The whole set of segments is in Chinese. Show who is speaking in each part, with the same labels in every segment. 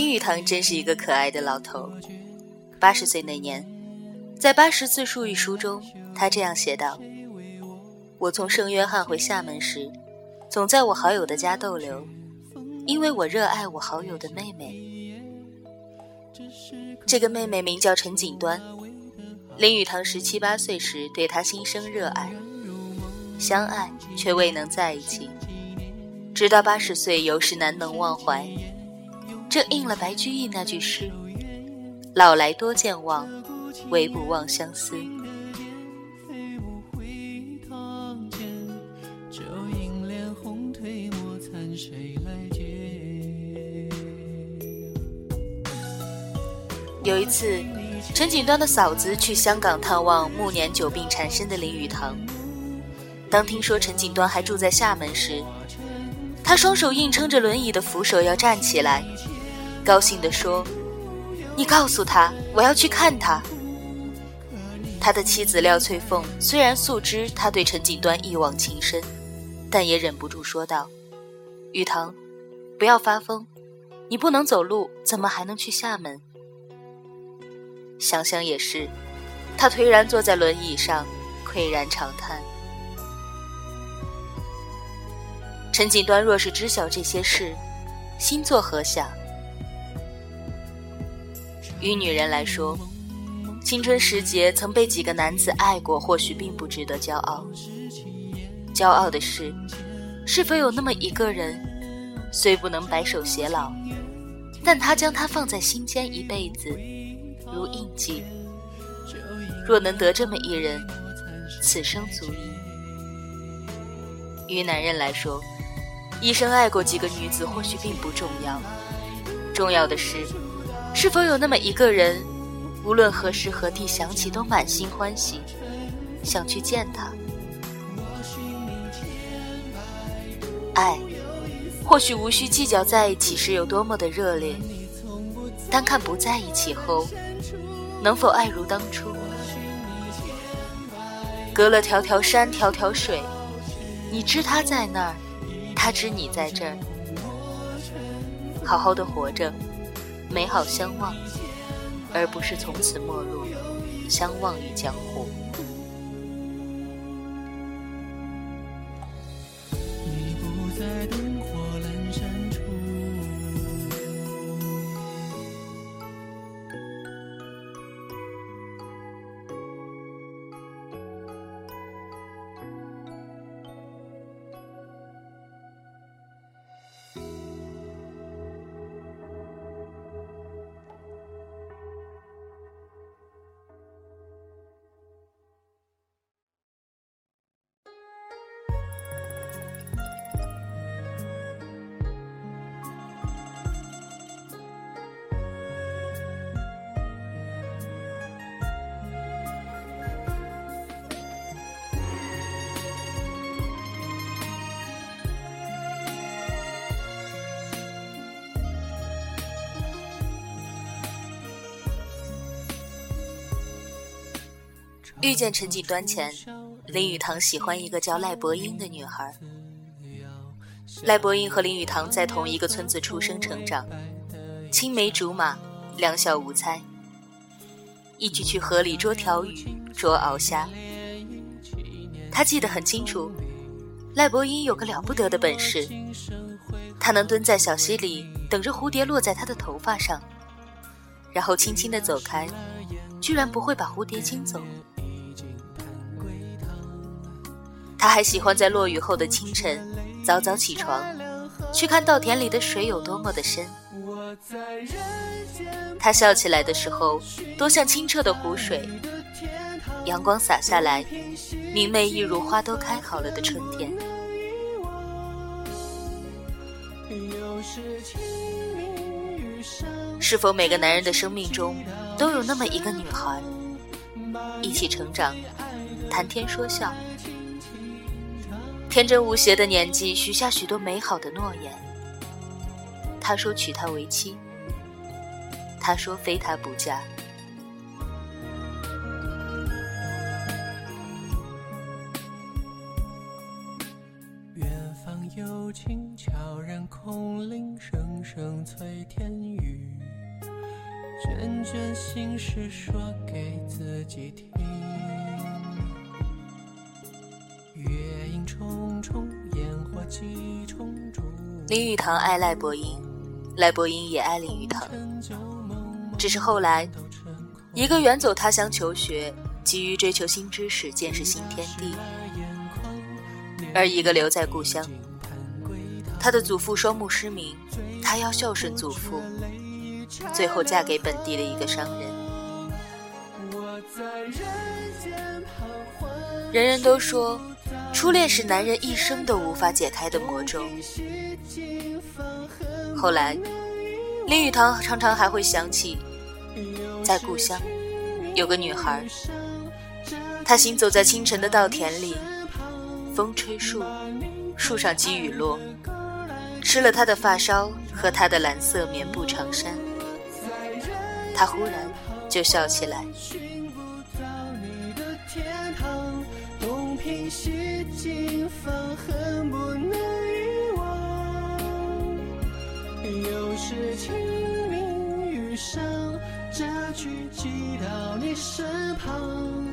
Speaker 1: 林语堂真是一个可爱的老头。八十岁那年，在《八十字数》一书中，他这样写道：“我从圣约翰回厦门时，总在我好友的家逗留，因为我热爱我好友的妹妹。这个妹妹名叫陈锦端。林语堂十七八岁时对她心生热爱，相爱却未能在一起，直到八十岁犹是难能忘怀。”这应了白居易那句诗：“老来多健忘，唯不忘相思。”有一次，陈锦端的嫂子去香港探望暮年久病缠身的林语堂。当听说陈锦端还住在厦门时，他双手硬撑着轮椅的扶手要站起来。高兴地说：“你告诉他，我要去看他。”他的妻子廖翠凤虽然素知他对陈锦端一往情深，但也忍不住说道：“雨堂，不要发疯，你不能走路，怎么还能去厦门？”想想也是，他颓然坐在轮椅上，喟然长叹。陈锦端若是知晓这些事，心作何想？于女人来说，青春时节曾被几个男子爱过，或许并不值得骄傲。骄傲的是，是否有那么一个人，虽不能白首偕老，但他将他放在心间一辈子，如印记。若能得这么一人，此生足矣。于男人来说，一生爱过几个女子，或许并不重要，重要的是。是否有那么一个人，无论何时何地想起都满心欢喜，想去见他？爱，或许无需计较在一起时有多么的热烈，单看不在一起后，能否爱如当初？隔了条条山，条条水，你知他在那儿，他知你在这儿，好好的活着。美好相望，而不是从此陌路，相忘于江湖。遇见陈锦端前，林语堂喜欢一个叫赖伯英的女孩。赖伯英和林语堂在同一个村子出生成长，青梅竹马，两小无猜，一起去河里捉条鱼、捉鳌虾。他记得很清楚，赖伯英有个了不得的本事，他能蹲在小溪里等着蝴蝶落在他的头发上，然后轻轻地走开，居然不会把蝴蝶惊走。他还喜欢在落雨后的清晨，早早起床，去看稻田里的水有多么的深。他笑起来的时候，多像清澈的湖水。阳光洒下来，明媚一如花都开好了的春天。是否每个男人的生命中，都有那么一个女孩，一起成长，谈天说笑？天真无邪的年纪，许下许多美好的诺言。他说娶她为妻，他说非她不嫁。
Speaker 2: 远方有琴悄然空灵，声声催天雨，卷卷心事说给自己听。
Speaker 1: 林语堂爱赖伯英，赖伯英也爱林语堂，只是后来，一个远走他乡求学，急于追求新知识，见识新天地。而一个留在故乡，他的祖父双目失明，他要孝顺祖父，最后嫁给本地的一个商人。人人都说，初恋是男人一生都无法解开的魔咒。后来，林语堂常常还会想起，在故乡有个女孩，她行走在清晨的稻田里。风吹树，树上积雨落，湿了她的发梢和她的蓝色棉布长衫。他忽然就笑起来。有是清明雨上，这句寄到你身旁，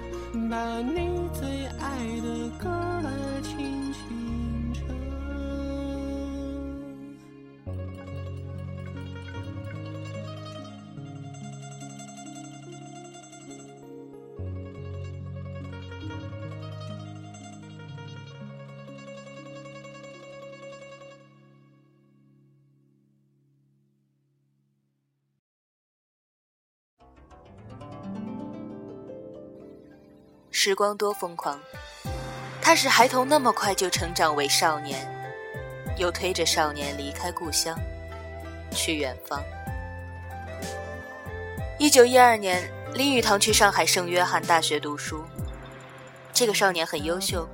Speaker 1: 把你最爱的歌来轻时光多疯狂，它使孩童那么快就成长为少年，又推着少年离开故乡，去远方。一九一二年，林语堂去上海圣约翰大学读书。这个少年很优秀，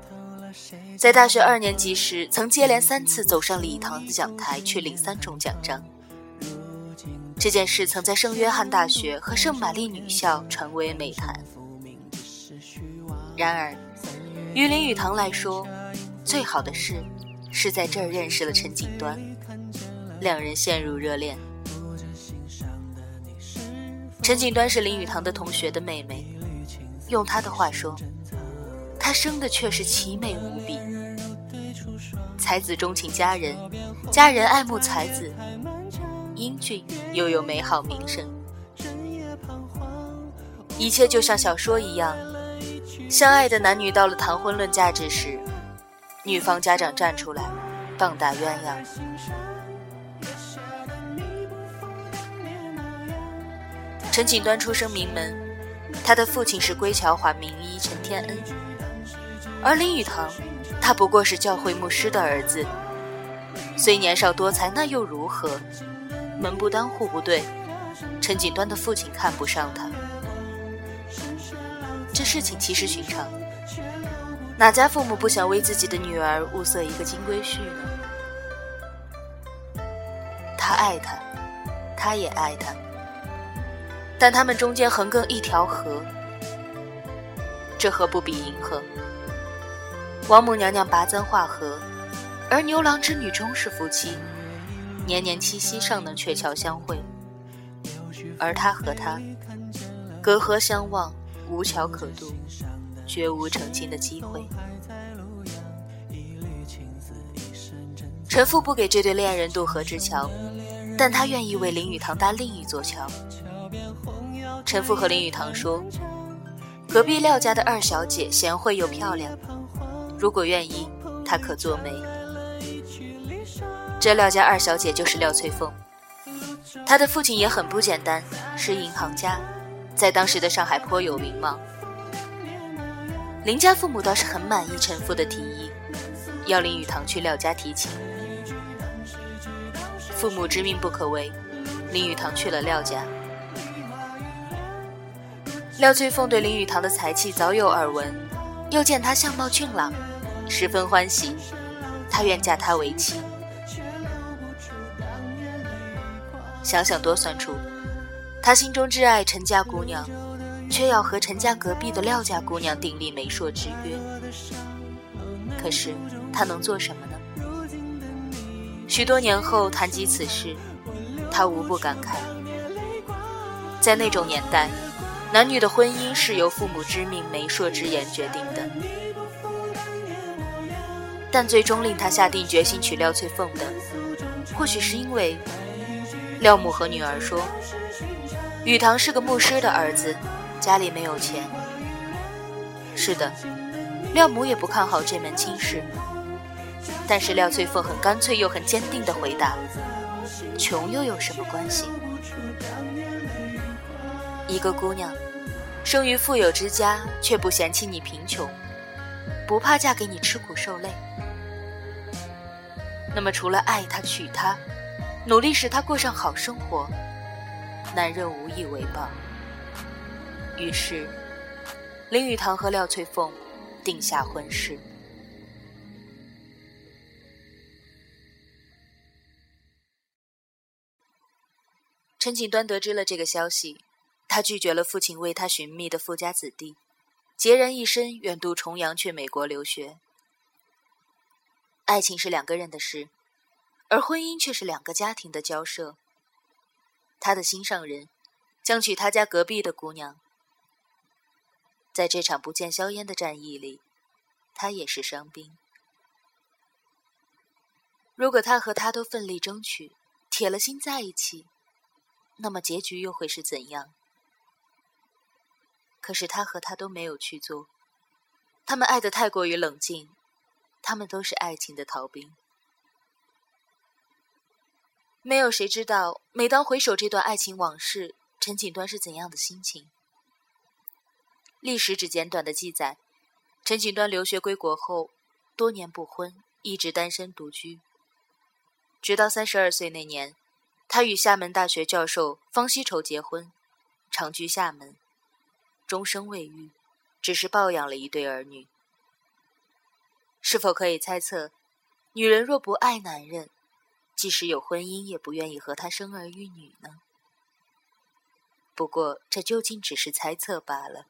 Speaker 1: 在大学二年级时，曾接连三次走上礼堂的讲台去领三种奖章。这件事曾在圣约翰大学和圣玛丽女校传为美谈。然而，于林语堂来说，最好的事是在这儿认识了陈锦端，两人陷入热恋。陈锦端是林语堂的同学的妹妹，用他的话说，她生的却是奇美无比，才子钟情佳人，佳人爱慕才子，英俊又有美好名声，一切就像小说一样。相爱的男女到了谈婚论嫁之时，女方家长站出来，棒打鸳鸯。陈锦端出生名门，他的父亲是归侨华名医陈天恩，而林语堂，他不过是教会牧师的儿子。虽年少多才，那又如何？门不当户不对，陈锦端的父亲看不上他。这事情其实寻常，哪家父母不想为自己的女儿物色一个金龟婿呢？他爱她，她也爱他，但他们中间横亘一条河，这河不比银河。王母娘娘拔簪画河，而牛郎织女终是夫妻，年年七夕尚能鹊桥相会，而他和她，隔河相望。无桥可渡，绝无成亲的机会。陈父不给这对恋人渡河之桥，但他愿意为林语堂搭另一座桥。陈父和林语堂说：“隔壁廖家的二小姐贤惠又漂亮，如果愿意，她可做媒。”这廖家二小姐就是廖翠凤，她的父亲也很不简单，是银行家。在当时的上海颇有名望，林家父母倒是很满意陈父的提议，要林语堂去廖家提亲。父母之命不可违，林语堂去了廖家。廖翠凤对林语堂的才气早有耳闻，又见他相貌俊朗，十分欢喜，她愿嫁他为妻。想想多算出。他心中挚爱陈家姑娘，却要和陈家隔壁的廖家姑娘订立媒妁之约。可是他能做什么呢？许多年后谈及此事，他无不感慨。在那种年代，男女的婚姻是由父母之命、媒妁之言决定的。但最终令他下定决心娶廖翠凤的，或许是因为廖母和女儿说，雨堂是个牧师的儿子，家里没有钱。是的，廖母也不看好这门亲事。但是廖翠凤很干脆又很坚定地回答：“穷又有什么关系？一个姑娘，生于富有之家，却不嫌弃你贫穷，不怕嫁给你吃苦受累。那么除了爱她、娶她，努力使她过上好生活，男人无以为报。于是，林语堂和廖翠凤定下婚事。”陈锦端得知了这个消息，他拒绝了父亲为他寻觅的富家子弟，孑然一身远渡重洋去美国留学。爱情是两个人的事，而婚姻却是两个家庭的交涉。他的心上人将娶他家隔壁的姑娘，在这场不见硝烟的战役里，他也是伤兵。如果他和他都奋力争取，铁了心在一起。那么结局又会是怎样？可是他和他都没有去做，他们爱得太过于冷静，他们都是爱情的逃兵。没有谁知道，每当回首这段爱情往事，陈锦端是怎样的心情。历史只简短的记载，陈锦端留学归国后，多年不婚，一直单身独居，直到三十二岁那年。他与厦门大学教授方希畴结婚，长居厦门，终生未育，只是抱养了一对儿女。是否可以猜测，女人若不爱男人，即使有婚姻，也不愿意和他生儿育女呢？不过，这究竟只是猜测罢了。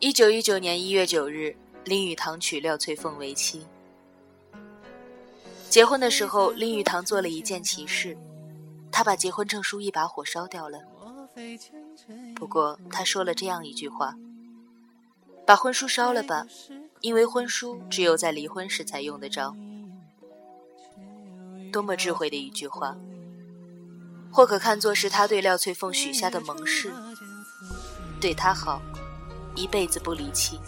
Speaker 1: 一九一九年一月九日，林语堂娶廖翠凤为妻。结婚的时候，林语堂做了一件奇事，他把结婚证书一把火烧掉了。不过他说了这样一句话：“把婚书烧了吧，因为婚书只有在离婚时才用得着。”多么智慧的一句话，或可看作是他对廖翠凤许下的盟誓，对她好。一辈子不离弃。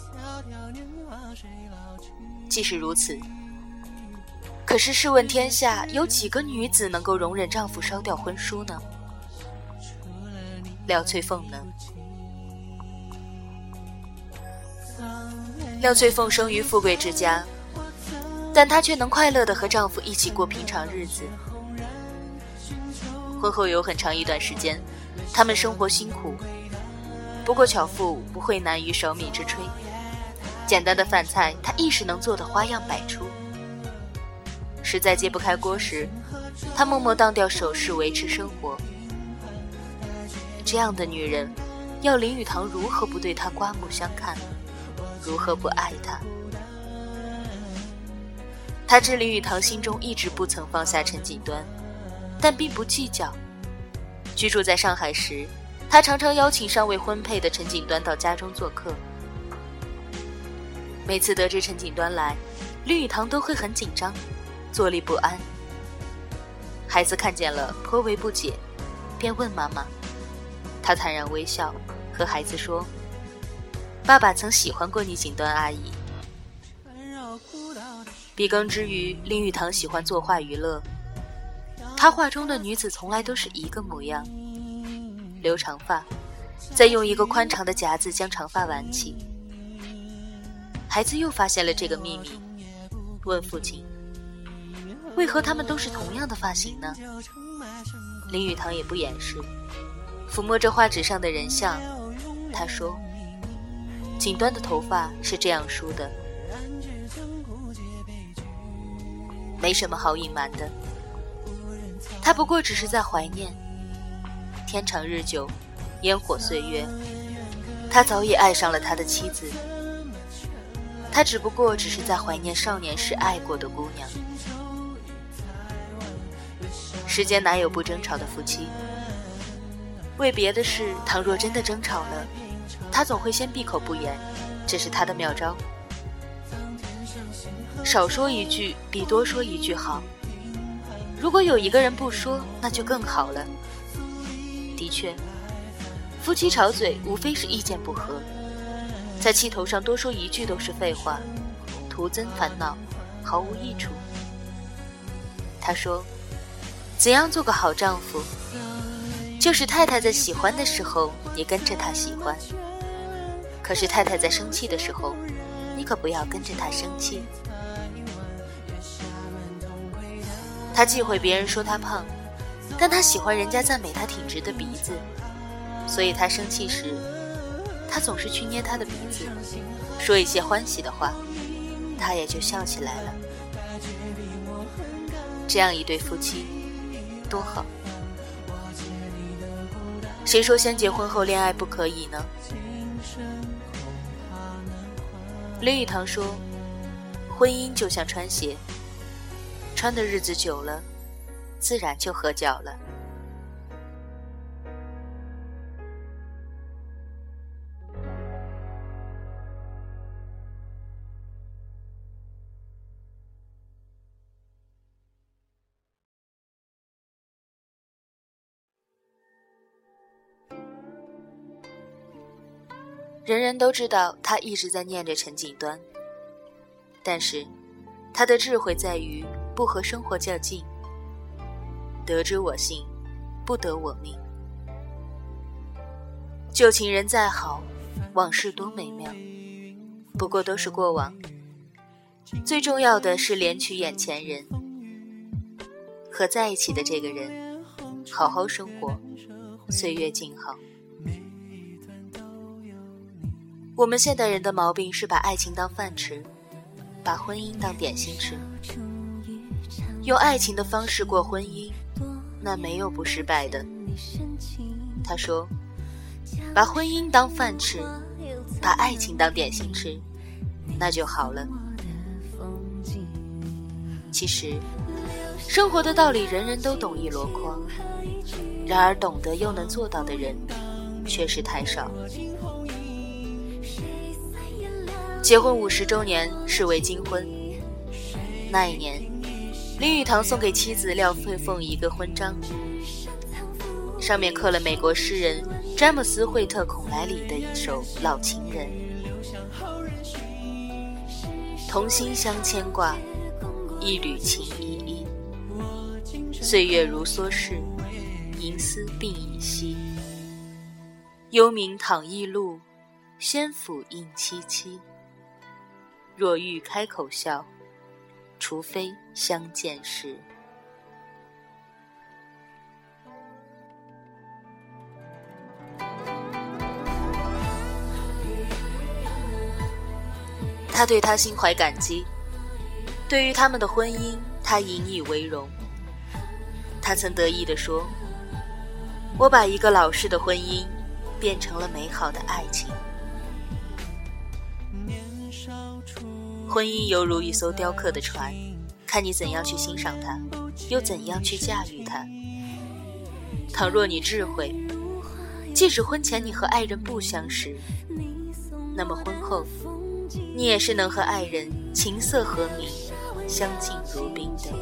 Speaker 1: 即使如此，可是试问天下有几个女子能够容忍丈夫烧掉婚书呢？廖翠凤呢？廖翠凤生于富贵之家，但她却能快乐的和丈夫一起过平常日子。婚后有很长一段时间，他们生活辛苦。不过巧妇不会难于守米之炊，简单的饭菜她亦是能做的花样百出。实在揭不开锅时，她默默当掉首饰维持生活。这样的女人，要林语堂如何不对她刮目相看，如何不爱她？他知林语堂心中一直不曾放下陈锦端，但并不计较。居住在上海时。他常常邀请尚未婚配的陈锦端到家中做客。每次得知陈锦端来，林语堂都会很紧张，坐立不安。孩子看见了，颇为不解，便问妈妈。她坦然微笑，和孩子说：“爸爸曾喜欢过你，锦端阿姨。”笔耕之余，林语堂喜欢作画娱乐。他画中的女子从来都是一个模样。留长发，再用一个宽长的夹子将长发挽起。孩子又发现了这个秘密，问父亲：“为何他们都是同样的发型呢？”林语堂也不掩饰，抚摸着画纸上的人像，他说：“锦端的头发是这样梳的。”没什么好隐瞒的。他不过只是在怀念。天长日久，烟火岁月，他早已爱上了他的妻子。他只不过只是在怀念少年时爱过的姑娘。世间哪有不争吵的夫妻？为别的事，倘若真的争吵了，他总会先闭口不言，这是他的妙招。少说一句比多说一句好。如果有一个人不说，那就更好了。的确，夫妻吵嘴无非是意见不合，在气头上多说一句都是废话，徒增烦恼，毫无益处。他说：“怎样做个好丈夫？就是太太在喜欢的时候，你跟着她喜欢；可是太太在生气的时候，你可不要跟着她生气。”他忌讳别人说他胖，但他喜欢人家赞美他挺直的鼻子，所以他生气时，他总是去捏他的鼻子，说一些欢喜的话，他也就笑起来了。这样一对夫妻，多好！谁说先结婚后恋爱不可以呢？林语堂说，婚姻就像穿鞋。穿的日子久了，自然就合脚了。人人都知道他一直在念着陈锦端，但是他的智慧在于。不和生活较劲，得之我幸，不得我命。旧情人再好，往事多美妙，不过都是过往。最重要的是怜取眼前人，和在一起的这个人好好生活，岁月静好。我们现代人的毛病是把爱情当饭吃，把婚姻当点心吃。用爱情的方式过婚姻，那没有不失败的。他说：“把婚姻当饭吃，把爱情当点心吃，那就好了。”其实，生活的道理人人都懂一箩筐，然而懂得又能做到的人，却是太少。结婚五十周年是为金婚，那一年。林语堂送给妻子廖翠凤一个婚章，上面刻了美国诗人詹姆斯·惠特·孔莱里的一首《老情人》：“同心相牵挂，一缕情依依。岁月如梭逝，银丝鬓已稀。幽冥倘异路，仙府应凄凄。若欲开口笑。”除非相见时，他对他心怀感激。对于他们的婚姻，他引以为荣。他曾得意地说：“我把一个老式的婚姻变成了美好的爱情。”婚姻犹如一艘雕刻的船，看你怎样去欣赏它，又怎样去驾驭它。倘若你智慧，即使婚前你和爱人不相识，那么婚后，你也是能和爱人琴瑟和鸣，相敬如宾的。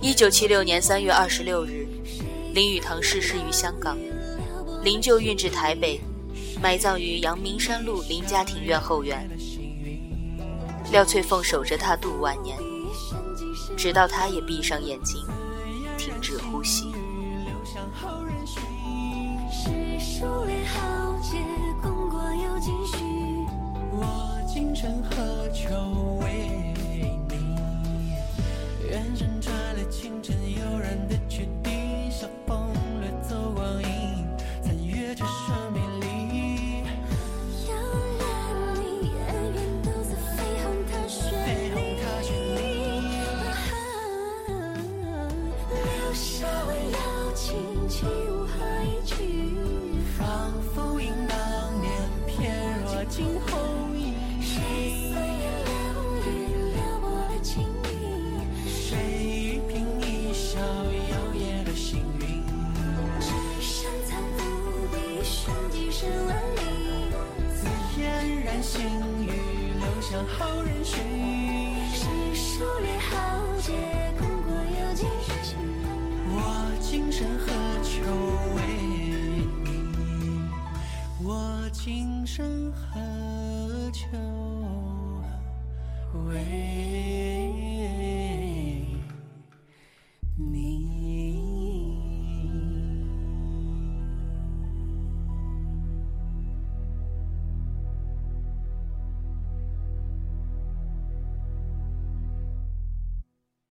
Speaker 1: 一九七六年三月二十六日，林语堂逝世于香港，灵柩运至台北。埋葬于阳明山路林家庭院后院。廖翠凤守着他度晚年，直到他也闭上眼睛，停止呼吸。
Speaker 2: 上好人心。
Speaker 3: 是数列豪杰，功过有几许？
Speaker 2: 我今生何求为你？我今生何